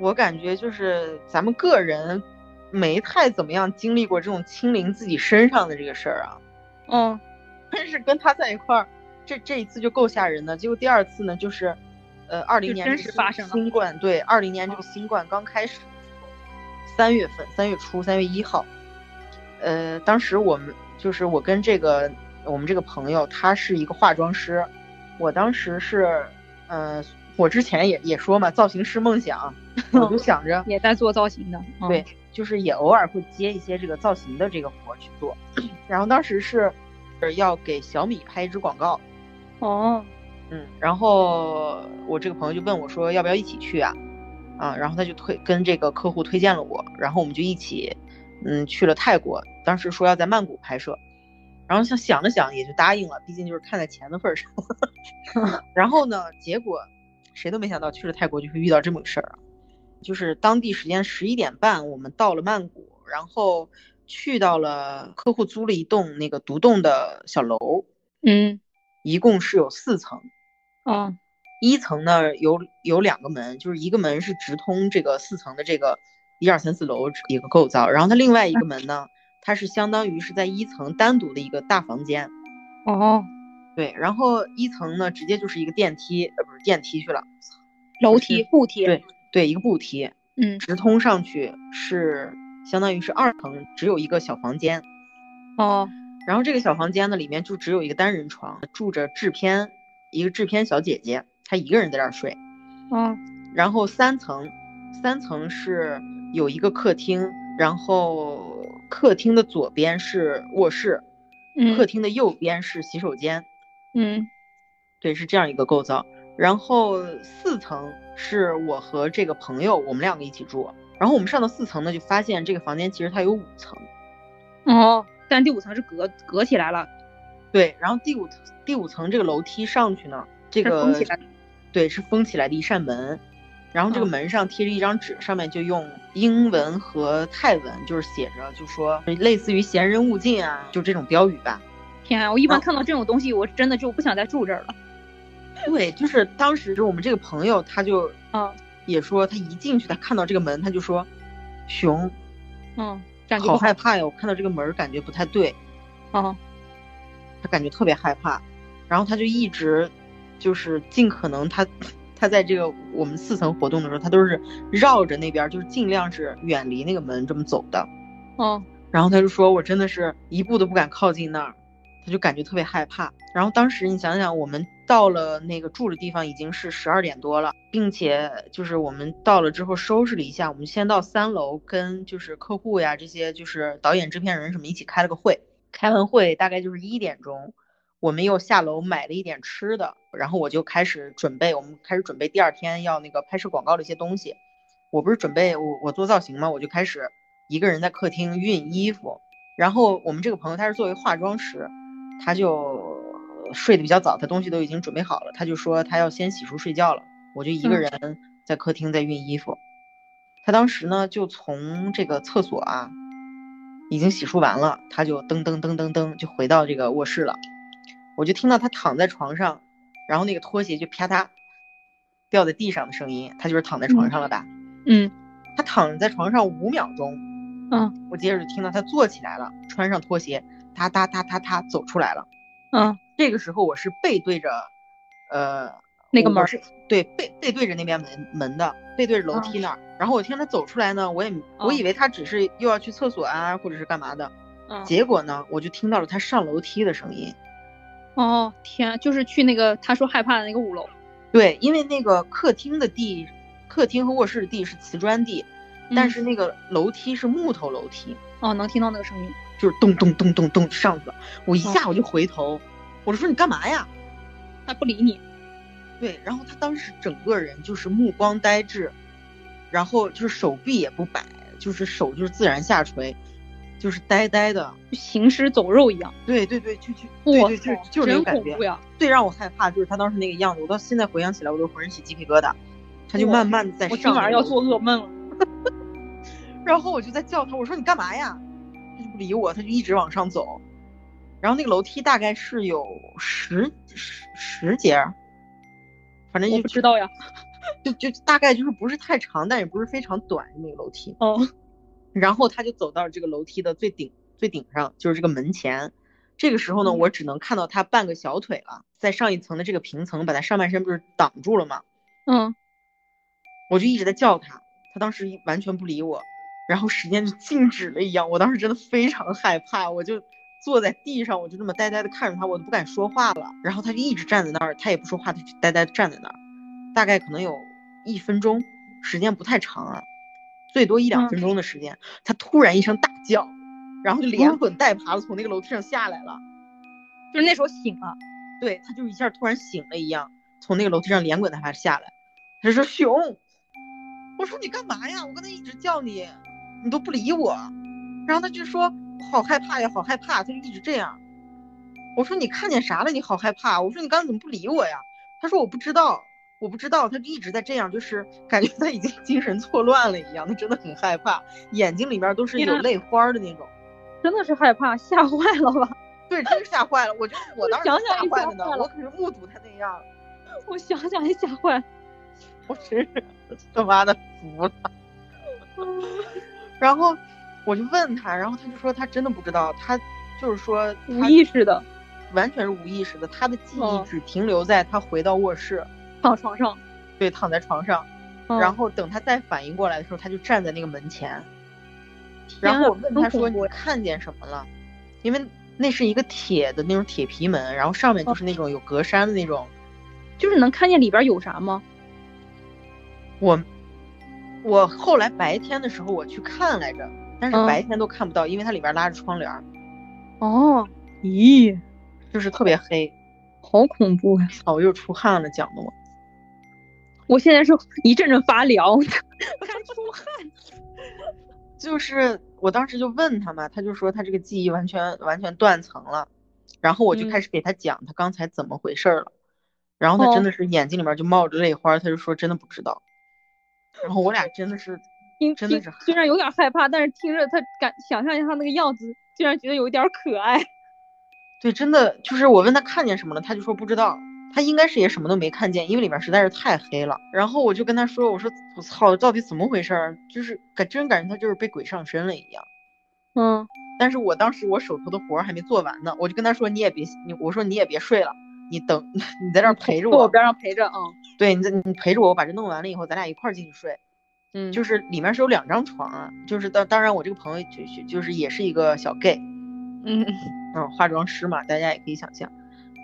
我感觉就是咱们个人没太怎么样经历过这种亲临自己身上的这个事儿啊。嗯但是跟他在一块儿，这这一次就够吓人的。结果第二次呢，就是，呃，二零年这个实发生了新冠，对，二零年这个新冠刚开始，三月份，三月初，三月一号，呃，当时我们就是我跟这个我们这个朋友，他是一个化妆师，我当时是，呃，我之前也也说嘛，造型师梦想，我就想着，也在做造型的。嗯、对，就是也偶尔会接一些这个造型的这个活儿去做。然后当时是是要给小米拍一支广告，哦，嗯，然后我这个朋友就问我说要不要一起去啊？啊，然后他就推跟这个客户推荐了我，然后我们就一起，嗯，去了泰国。当时说要在曼谷拍摄，然后想想了想也就答应了，毕竟就是看在钱的份儿上。然后呢，结果谁都没想到去了泰国就会遇到这么个事儿啊！就是当地时间十一点半，我们到了曼谷，然后去到了客户租了一栋那个独栋的小楼，嗯一共是有四层。哦一层呢有有两个门，就是一个门是直通这个四层的这个一二三四楼一个构造，然后它另外一个门呢，它是相当于是在一层单独的一个大房间。哦，对，然后一层呢直接就是一个电梯，呃，不是电梯去了，楼梯步梯。对对，一个步梯，嗯直通上去是相当于是二层，只有一个小房间。哦然后这个小房间呢，里面就只有一个单人床，住着制片，一个制片小姐姐，她一个人在这儿睡。哦然后三层，三层是有一个客厅，然后客厅的左边是卧室，嗯客厅的右边是洗手间，嗯对，是这样一个构造。然后四层是我和这个朋友，我们两个一起住。然后我们上到四层呢，就发现这个房间其实它有五层，哦，但第五层是隔隔起来了，对。然后第五第五层这个楼梯上去呢，这个封起来。对，是封起来的一扇门，然后这个嗯门上贴着一张纸，上面就用英文和泰文，就是写着，就说类似于“闲人勿进”啊，就这种标语吧。天啊，我一般哦看到这种东西，我真的就不想再住这儿了。对，就是当时我们这个朋友他就啊也说，他一进去，他看到这个门，他就说：“熊，嗯，感觉好害怕呀！我看到这个门儿感觉不太对，啊。他感觉特别害怕。”然后他就一直就是尽可能他。他在这个我们四层活动的时候，他都是绕着那边，就是尽量是远离那个门这么走的。哦然后他就说：“我真的是一步都不敢靠近那儿，他就感觉特别害怕。”然后当时你想想，我们到了那个住的地方已经是十二点多了，并且就是我们到了之后收拾了一下，我们先到三楼跟就是客户呀这些就是导演、制片人什么一起开了个会。开完会大概就是一点钟，我们又下楼买了一点吃的，然后我就开始准备，我们开始准备第二天要那个拍摄广告的一些东西。我不是准备我我做造型嘛，我就开始一个人在客厅熨衣服。然后我们这个朋友他是作为化妆师，他就睡得比较早，他东西都已经准备好了，他就说他要先洗漱睡觉了。我就一个嗯人在客厅在熨衣服。他当时呢就从这个厕所啊已经洗漱完了，他就噔噔噔噔噔就回到这个卧室了。我就听到他躺在床上，然后那个拖鞋就啪嗒掉在地上的声音，他就是躺在床上了吧？嗯他躺在床上五秒钟，嗯我接着就听到他坐起来了，穿上拖鞋，哒哒哒哒哒走出来了。嗯这个时候我是背对着，呃，那个门儿是对背背对着那边门门的，背对着楼梯那儿。然后我听他走出来呢，我也我以为他只是又要去厕所啊，或者是干嘛的。嗯。结果呢，我就听到了他上楼梯的声音。哦天，就是去那个他说害怕的那个五楼。对，因为那个客厅的地，客厅和卧室的地是瓷砖地，但嗯是那个楼梯是木头楼梯，哦，能听到那个声音。就是咚咚咚咚咚上去了。我一下我就回头，我就说你干嘛呀？他不理你。对，然后他当时整个人就是目光呆滞，然后就是手臂也不摆，就是手就是自然下垂，就是呆呆的，行尸走肉一样。对对对，就就对对就就是那种感觉。呀！最让我害怕就是他当时那个样子，我到现在回想起来我都浑身起鸡皮疙瘩。他就慢慢的在上。我今晚上要做噩梦了。然后我就在叫他，我说你干嘛呀？他就不理我，他就一直往上走。然后那个楼梯大概是有十十十节，反正我不知道呀。就就大概就是不是太长，但也不是非常短那个楼梯。哦。然后他就走到这个楼梯的最顶最顶上，就是这个门前。这个时候呢，我只能看到他半个小腿了，在上一层的这个平层把他上半身不是挡住了吗？嗯。我就一直在叫他，他当时完全不理我，然后时间就静止了一样。我当时真的非常害怕，我就坐在地上，我就那么呆呆的看着他，我都不敢说话了。然后他就一直站在那儿，他也不说话，他就呆呆的站在那儿，大概可能有一分钟，时间不太长啊，最多一两分钟的时间。他突然一声大叫，然后就连滚带爬的从那个楼梯上下来了，就是那时候醒了，对，他就一下突然醒了一样，从那个楼梯上连滚带爬下来，他说熊。我说你干嘛呀？我刚才一直叫你，你都不理我。然后他就说好害怕呀，好害怕。他就一直这样。我说你看见啥了？你好害怕。我说你刚才怎么不理我呀？他说我不知道，我不知道。他就一直在这样，就是 感觉他已经精神错乱了一样。他真的很害怕，眼睛里面都是有泪花的那种。真的是害怕，吓坏了吧？对，真是吓坏了。我就我当时吓坏了呢，我可是目睹他那样。我想想也吓坏。我真是 他妈的服了，然后我就问他，然后他就说他真的不知道，他就是说无意识的，完全是无意识的，他的记忆只停留在他回到卧室，躺床上，对，躺在床上，然后等他再反应过来的时候，他就站在那个门前，然后我问他说你看见什么了？因为那是一个铁的那种铁皮门，然后上面就是那种有格栅的那种，就是能看见里边有啥吗？我我后来白天的时候我去看来着，但是白天都看不到，因为它里边拉着窗帘。哦，咦，就是特别黑，好恐怖呀！我又出汗了，讲的我，我现在是一阵阵发凉，我出汗。就是我当时就问他嘛，他就说他这个记忆完全完全断层了，然后我就开始给他讲他刚才怎么回事了，然后他真的是眼睛里面就冒着泪花，他就说真的不知道。然后我俩真的是，真的是虽然有点害怕，但是听着他感想象一下他那个样子，竟然觉得有一点可爱。对，真的就是我问他看见什么了，他就说不知道，他应该是也什么都没看见，因为里面实在是太黑了。然后我就跟他说，我说我操，到底怎么回事？就是感真感觉他就是被鬼上身了一样。嗯，但是我当时我手头的活还没做完呢，我就跟他说你也别你，我说你也别睡了，你等 你在这陪着我，我边上陪着啊。对，你你陪着我，我把这弄完了以后，咱俩一块儿进去睡。嗯，就是里面是有两张床啊，就是当当然我这个朋友就就是也是一个小 gay，嗯嗯，化妆师嘛，大家也可以想象。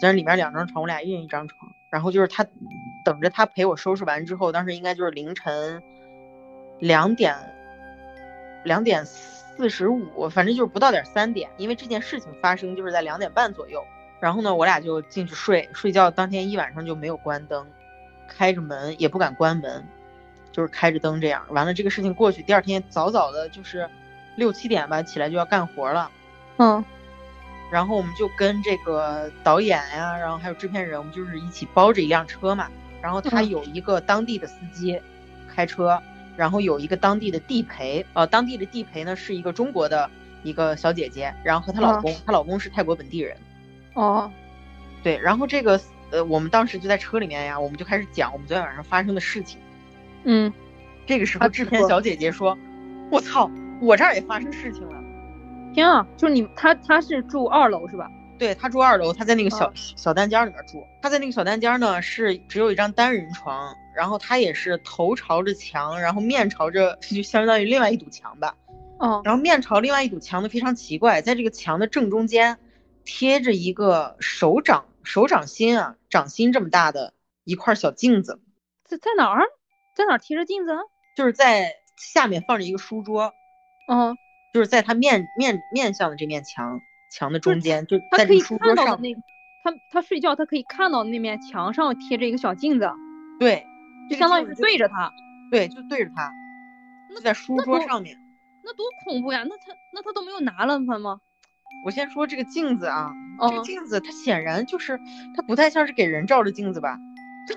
但是里面两张床，我俩一人一张床。然后就是他等着他陪我收拾完之后，当时应该就是凌晨两点两点四十五，反正就是不到点三点，因为这件事情发生就是在两点半左右。然后呢，我俩就进去睡，睡觉当天一晚上就没有关灯，开着门也不敢关门，就是开着灯这样。完了这个事情过去，第二天早早的，就是六七点吧，起来就要干活了。嗯，然后我们就跟这个导演呀，然后还有制片人，我们就是一起包着一辆车嘛。然后他有一个当地的司机开车，然后有一个当地的地陪，呃，当地的地陪呢是一个中国的一个小姐姐，然后和她老公，她老公是泰国本地人。哦，对，然后这个呃，我们当时就在车里面呀，我们就开始讲我们昨天晚上发生的事情。嗯，这个时候制片小姐姐说：“我操，我这儿也发生事情了。”天啊，就是你他他是住二楼是吧？对他住二楼，他在那个小小单间里面住。他在那个小单间呢，是只有一张单人床，然后他也是头朝着墙，然后面朝着，就相当于另外一堵墙吧。哦，然后面朝另外一堵墙的，非常奇怪，在这个墙的正中间。贴着一个手掌手掌心啊，掌心这么大的一块小镜子，在在哪儿？在哪儿贴着镜子？就是在下面放着一个书桌，嗯，就是在他面面面向的这面墙墙的中间，就在这书桌上。那他他睡觉他可以看到那面墙上贴着一个小镜子，对，就相当于是对着他，对，就对着他，就在书桌上面。那多恐怖呀！那他那他都没有拿了他吗？我先说这个镜子啊，这个镜子它显然就是它不太像是给人照的镜子吧？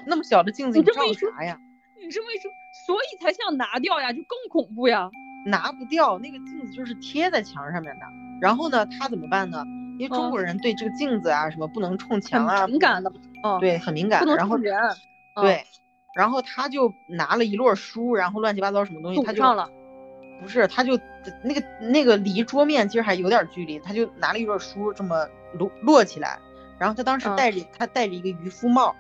那么小的镜子你照啥呀？你这么一说，所以才想拿掉呀，就更恐怖呀！拿不掉，那个镜子就是贴在墙上面的。然后呢，他怎么办呢？因为中国人对这个镜子啊什么不能冲墙啊，敏感的，哦，对，很敏感。不能冲人。对，然后他就拿了一摞书，然后乱七八糟什么东西，他就上了。不是，他就那个那个离桌面其实还有点距离，他就拿了一本书这么摞摞起来，然后他当时戴着他戴着一个渔夫帽，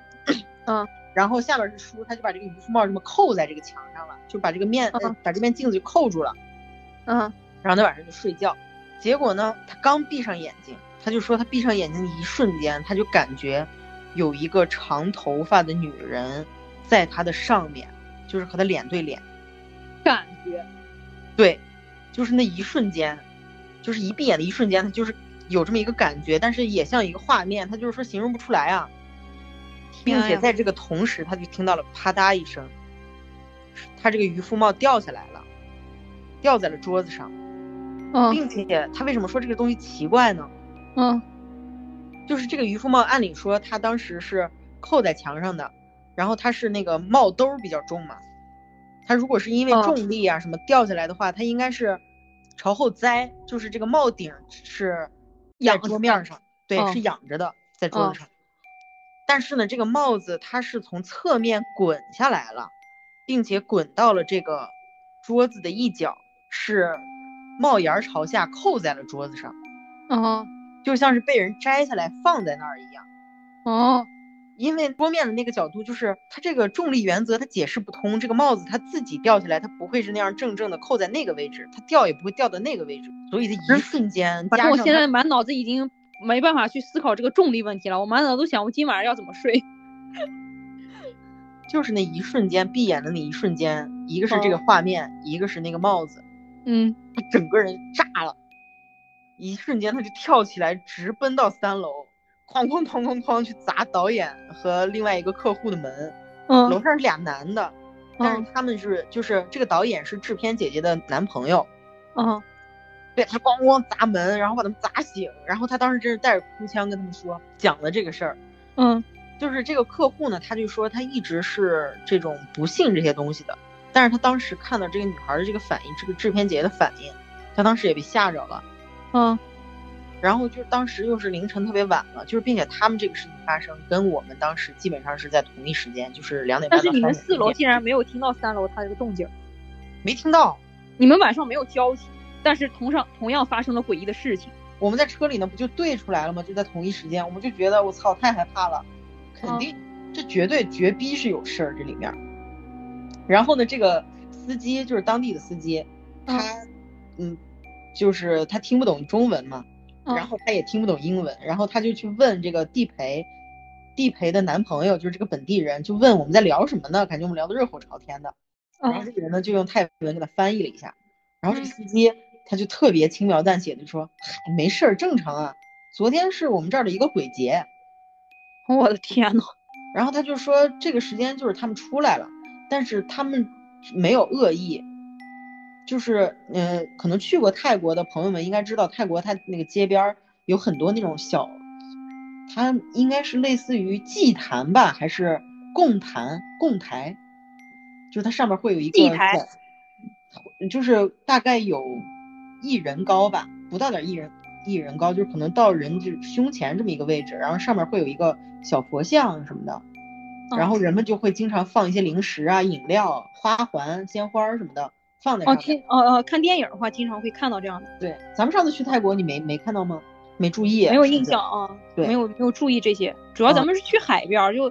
嗯，然后下边是书，他就把这个渔夫帽这么扣在这个墙上了，就把这个面把这面镜子就扣住了，嗯，然后他晚上就睡觉，结果呢，他刚闭上眼睛，他就说他闭上眼睛的一瞬间，他就感觉有一个长头发的女人在他的上面，就是和他脸对脸，感觉。对，就是那一瞬间，就是一闭眼的一瞬间，他就是有这么一个感觉，但是也像一个画面，他就是说形容不出来啊，并且在这个同时，他就听到了啪嗒一声，他这个渔夫帽掉下来了，掉在了桌子上，并且他为什么说这个东西奇怪呢？嗯，就是这个渔夫帽，按理说他当时是扣在墙上的，然后他是那个帽兜比较重嘛。它如果是因为重力啊什么掉下来的话，它应该是朝后栽，就是这个帽顶是仰桌面上，对，是仰着的在桌子上。但是呢，这个帽子它是从侧面滚下来了，并且滚到了这个桌子的一角，是帽檐朝下扣在了桌子上，哦，就像是被人摘下来放在那儿一样，哦。因为桌面的那个角度，就是它这个重力原则，它解释不通。这个帽子它自己掉下来，它不会是那样正正的扣在那个位置，它掉也不会掉到那个位置。所以它一瞬间，反正我现在满脑子已经没办法去思考这个重力问题了。我满脑子都想我今晚上要怎么睡。就是那一瞬间，闭眼的那一瞬间，一个是这个画面，一个是那个帽子。嗯，他整个人炸了，一瞬间他就跳起来，直奔到三楼。哐哐哐哐哐去砸导演和另外一个客户的门，嗯，楼上是俩男的，但是他们是就是这个导演是制片姐姐的男朋友，嗯，对他咣咣砸门，然后把他们砸醒，然后他当时真是带着哭腔跟他们说讲了这个事儿，嗯，就是这个客户呢，他就说他一直是这种不信这些东西的，但是他当时看到这个女孩的这个反应，这个制片姐姐的反应，他当时也被吓着了，嗯。然后就是当时又是凌晨特别晚了，就是并且他们这个事情发生跟我们当时基本上是在同一时间，就是两点半但是你们四楼竟然没有听到三楼他这个动静，没听到。你们晚上没有交集，但是同上同样发生了诡异的事情。我们在车里呢，不就对出来了吗？就在同一时间，我们就觉得我操，太害怕了，肯定这绝对绝逼是有事儿这里面。然后呢，这个司机就是当地的司机，他嗯，就是他听不懂中文嘛。然后他也听不懂英文，然后他就去问这个地陪，地陪的男朋友就是这个本地人，就问我们在聊什么呢？感觉我们聊得热火朝天的。然后这个人呢就用泰文给他翻译了一下，然后这个司机他就特别轻描淡写的说：“嗨，没事儿，正常啊。昨天是我们这儿的一个鬼节。”我的天呐，然后他就说这个时间就是他们出来了，但是他们没有恶意。就是，嗯，可能去过泰国的朋友们应该知道，泰国它那个街边有很多那种小，它应该是类似于祭坛吧，还是供坛、供台，就是它上面会有一个祭台，就是大概有一人高吧，不到点一人一人高，就是可能到人就胸前这么一个位置，然后上面会有一个小佛像什么的，然后人们就会经常放一些零食啊、饮料、花环、鲜花什么的。放在哦，听哦哦，看电影的话，经常会看到这样的。对，咱们上次去泰国，你没没看到吗？没注意，没有印象啊。对，没有没有注意这些，主要咱们是去海边，就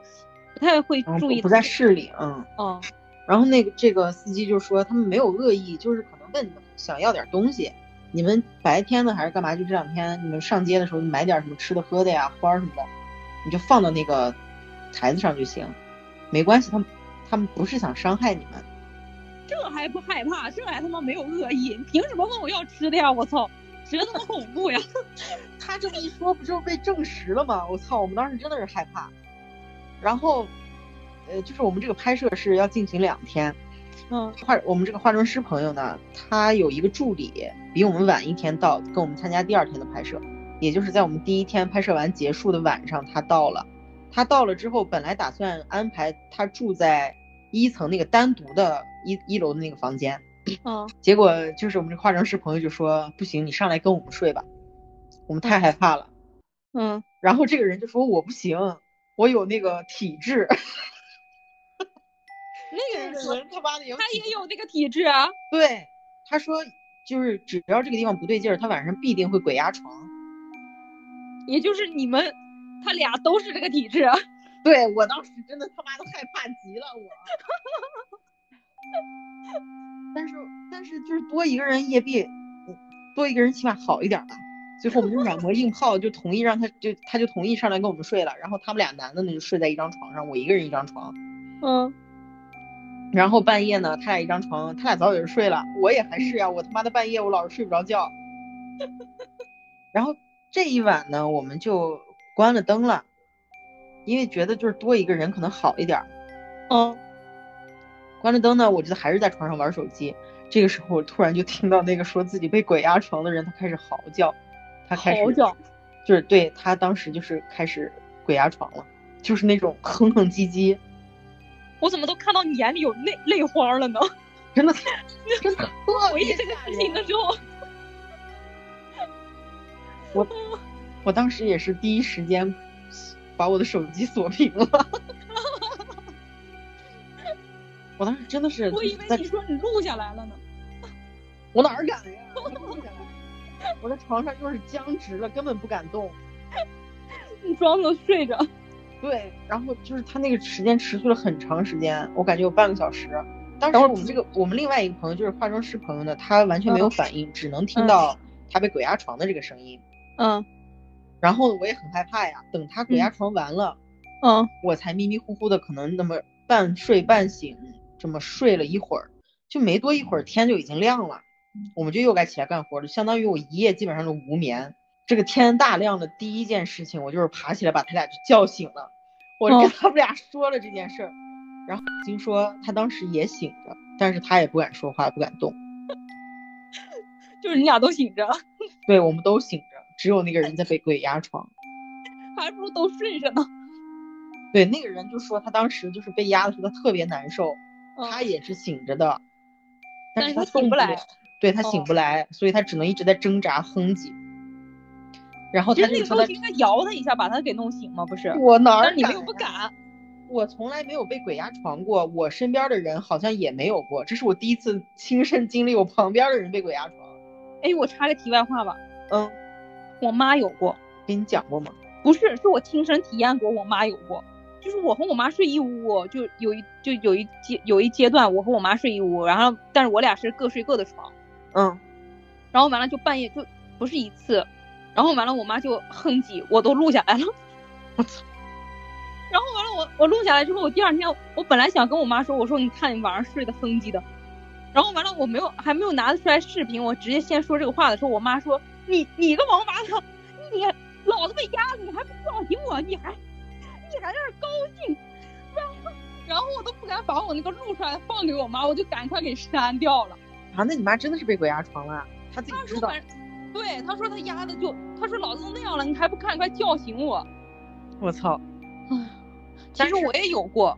不太会注意。不在市里，嗯。哦。然后那个这个司机就说，他们没有恶意，就是可能问你们想要点东西，你们白天呢还是干嘛？就这两天你们上街的时候买点什么吃的喝的呀，花什么的，你就放到那个台子上就行，没关系，他们他们不是想伤害你们。这还不害怕？这还他妈没有恶意？你凭什么问我要吃的呀？我操，谁他妈恐怖呀？他这么一说，不就被证实了吗？我操，我们当时真的是害怕。然后，呃，就是我们这个拍摄是要进行两天。嗯，化我们这个化妆师朋友呢，他有一个助理，比我们晚一天到，跟我们参加第二天的拍摄，也就是在我们第一天拍摄完结束的晚上，他到了。他到了之后，本来打算安排他住在一层那个单独的一一楼的那个房间。嗯，结果就是我们这化妆师朋友就说不行，你上来跟我们睡吧，我们太害怕了。嗯，然后这个人就说我不行，我有那个体质。那个人说他妈的有他也有那个体质啊。对，他说就是只要这个地方不对劲儿，他晚上必定会鬼压床。也就是你们他俩都是这个体质。对我当时真的他妈的害怕极了，我。但是但是就是多一个人也比多一个人起码好一点吧。最后我们就软磨硬泡，就同意让他就他就同意上来跟我们睡了。然后他们俩男的呢就睡在一张床上，我一个人一张床。嗯。然后半夜呢，他俩一张床，他俩早已经睡了，我也还是呀，我他妈的半夜我老是睡不着觉。然后这一晚呢，我们就关了灯了，因为觉得就是多一个人可能好一点。嗯。关了灯呢，我觉得还是在床上玩手机。这个时候，我突然就听到那个说自己被鬼压床的人，他开始嚎叫，他开始嚎叫，就是对他当时就是开始鬼压床了，就是那种哼哼唧唧。我怎么都看到你眼里有泪泪花了呢？真的，真的。回忆这个事情的时候，我我当时也是第一时间把我的手机锁屏了。我当时真的是，我以为你说你录下来了呢。我哪敢呀！录下来，我在床上就是僵直了，根本不敢动。你装作睡着。对，然后就是他那个时间持续了很长时间，我感觉有半个小时。当时我们这个我们另外一个朋友就是化妆师朋友呢，他完全没有反应，只能听到他被鬼压床的这个声音。嗯。然后我也很害怕呀，等他鬼压床完了，嗯，我才迷迷糊糊的，可能那么半睡半醒。这么睡了一会儿，就没多一会儿，天就已经亮了，我们就又该起来干活了，相当于我一夜基本上都无眠。这个天大亮的第一件事情，我就是爬起来把他俩就叫醒了，我跟他们俩说了这件事儿，然后听说他当时也醒着，但是他也不敢说话，不敢动，就是你俩都醒着，对我们都醒着，只有那个人在被鬼压床，还不如都睡着呢。对，那个人就说他当时就是被压的时候，他特别难受。他也是醒着的，但是他醒不来，对他醒不来，所以他只能一直在挣扎哼唧。然后他就说他应该摇他一下，把他给弄醒吗？不是，我哪？儿你们又不敢。我从来没有被鬼压床过，我身边的人好像也没有过，这是我第一次亲身经历，我旁边的人被鬼压床。哎，我插个题外话吧。嗯，我妈有过，给你讲过吗？不是，是我亲身体验过，我妈有过。就是我和我妈睡一屋，就有一就有一阶有一阶段，我和我妈睡一屋，然后但是我俩是各睡各的床，嗯，然后完了就半夜就不是一次，然后完了我妈就哼唧，我都录下来了，我操，然后完了我我录下来之后，我第二天我本来想跟我妈说，我说你看你晚上睡的哼唧的，然后完了我没有还没有拿出来视频，我直接先说这个话的时候，我妈说你你个王八蛋，你老子被压了，你还不叫醒我，你还。你还在那高兴，然后然后我都不敢把我那个录出来放给我妈，我就赶快给删掉了。啊，那你妈真的是被鬼压床了？她自己知道。对，她说她压的就，她说老子都那样了，你还不赶快叫醒我？我操！唉，其实我也有过。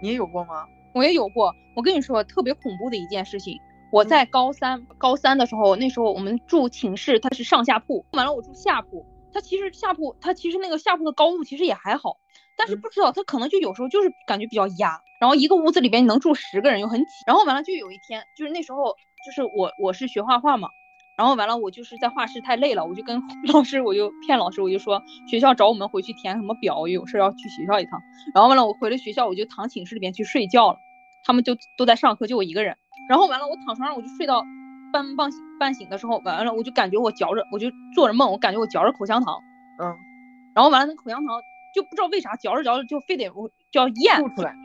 你也有过吗？我也有过。我跟你说特别恐怖的一件事情，我在高三高三的时候，那时候我们住寝室，它是上下铺，完了我住下铺。它其实下铺，它其实那个下铺的高度其实也还好，但是不知道他可能就有时候就是感觉比较压，然后一个屋子里边能住十个人又很挤，然后完了就有一天，就是那时候就是我我是学画画嘛，然后完了我就是在画室太累了，我就跟 老师我就骗老师我就说学校找我们回去填什么表，有事要去学校一趟，然后完了我回了学校我就躺寝室里边去睡觉了，他们就都在上课就我一个人，然后完了我躺床上我就睡到。半半醒半醒的时候，完了我就感觉我嚼着，我就做着梦，我感觉我嚼着口香糖，嗯，然后完了那口香糖就不知道为啥嚼着嚼着就非得我就要咽吐出来，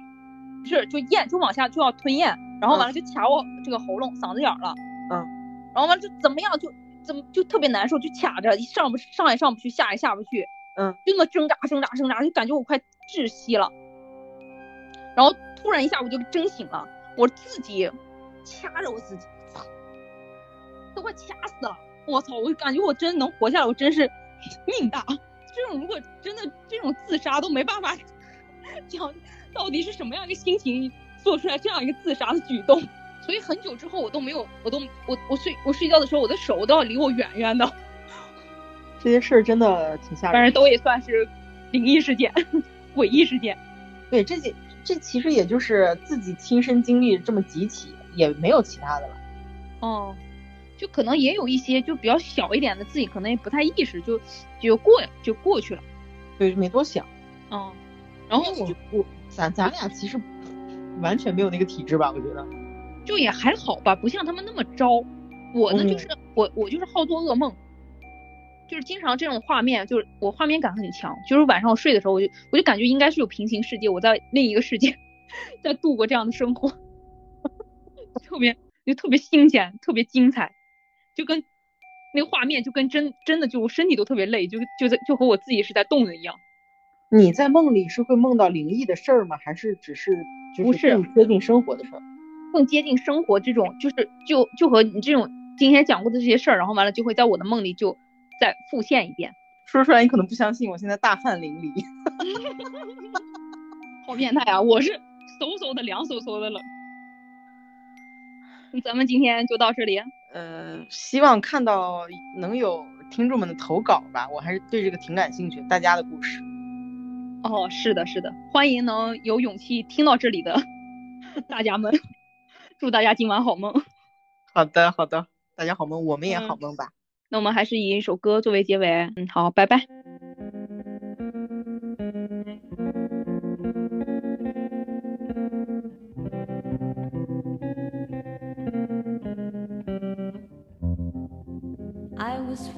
是就咽就往下就要吞咽，然后完了就卡我这个喉咙嗓子眼了，嗯，然后完了就怎么样就怎么就特别难受，就卡着上不上也上不去，下也下不去，嗯，就那么挣扎挣扎挣扎，就感觉我快窒息了。然后突然一下我就真醒了，我自己掐着我自己，操，都快掐死了！我操，我感觉我真能活下来，我真是命大。这种如果真的这种自杀都没办法 讲，到底是什么样一个心情做出来这样一个自杀的举动？所以很久之后我都没有，我都我我睡我睡觉的时候，我的手都要离我远远的。这些事儿真的挺吓人，反正都也算是灵异事件、诡异事件。对，这些这其实也就是自己亲身经历这么几起，也没有其他的了。哦，就可能也有一些就比较小一点的，自己可能也不太意识，就就过就过去了。对，没多想。嗯，然后我我咱咱俩其实完全没有那个体质吧？我觉得。就也还好吧，不像他们那么招。我呢，就是我我就是好做噩梦，就是经常这种画面，就是我画面感很强。就是晚上我睡的时候，我就我就感觉应该是有平行世界，我在另一个世界在度过这样的生活，特别就特别新鲜，特别精彩，就跟那个画面就跟真真的就我身体都特别累，就就在就和我自己是在动的一样。你在梦里是会梦到灵异的事儿吗？还是只是就是更接近生活的事儿？更接近生活这种，就是就就和你这种今天讲过的这些事儿，然后完了就会在我的梦里就再复现一遍。说出来你可能不相信，我现在大汗淋漓，好变态啊！我是嗖嗖的凉飕飕的冷。咱们今天就到这里。呃，希望看到能有听众们的投稿吧，我还是对这个挺感兴趣，大家的故事。哦，是的，是的，欢迎能有勇气听到这里的 大家们。祝大家今晚好梦。好的，好的，大家好梦，我们也好梦吧。那我们还是以一首歌作为结尾。嗯，好，拜拜。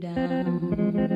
down.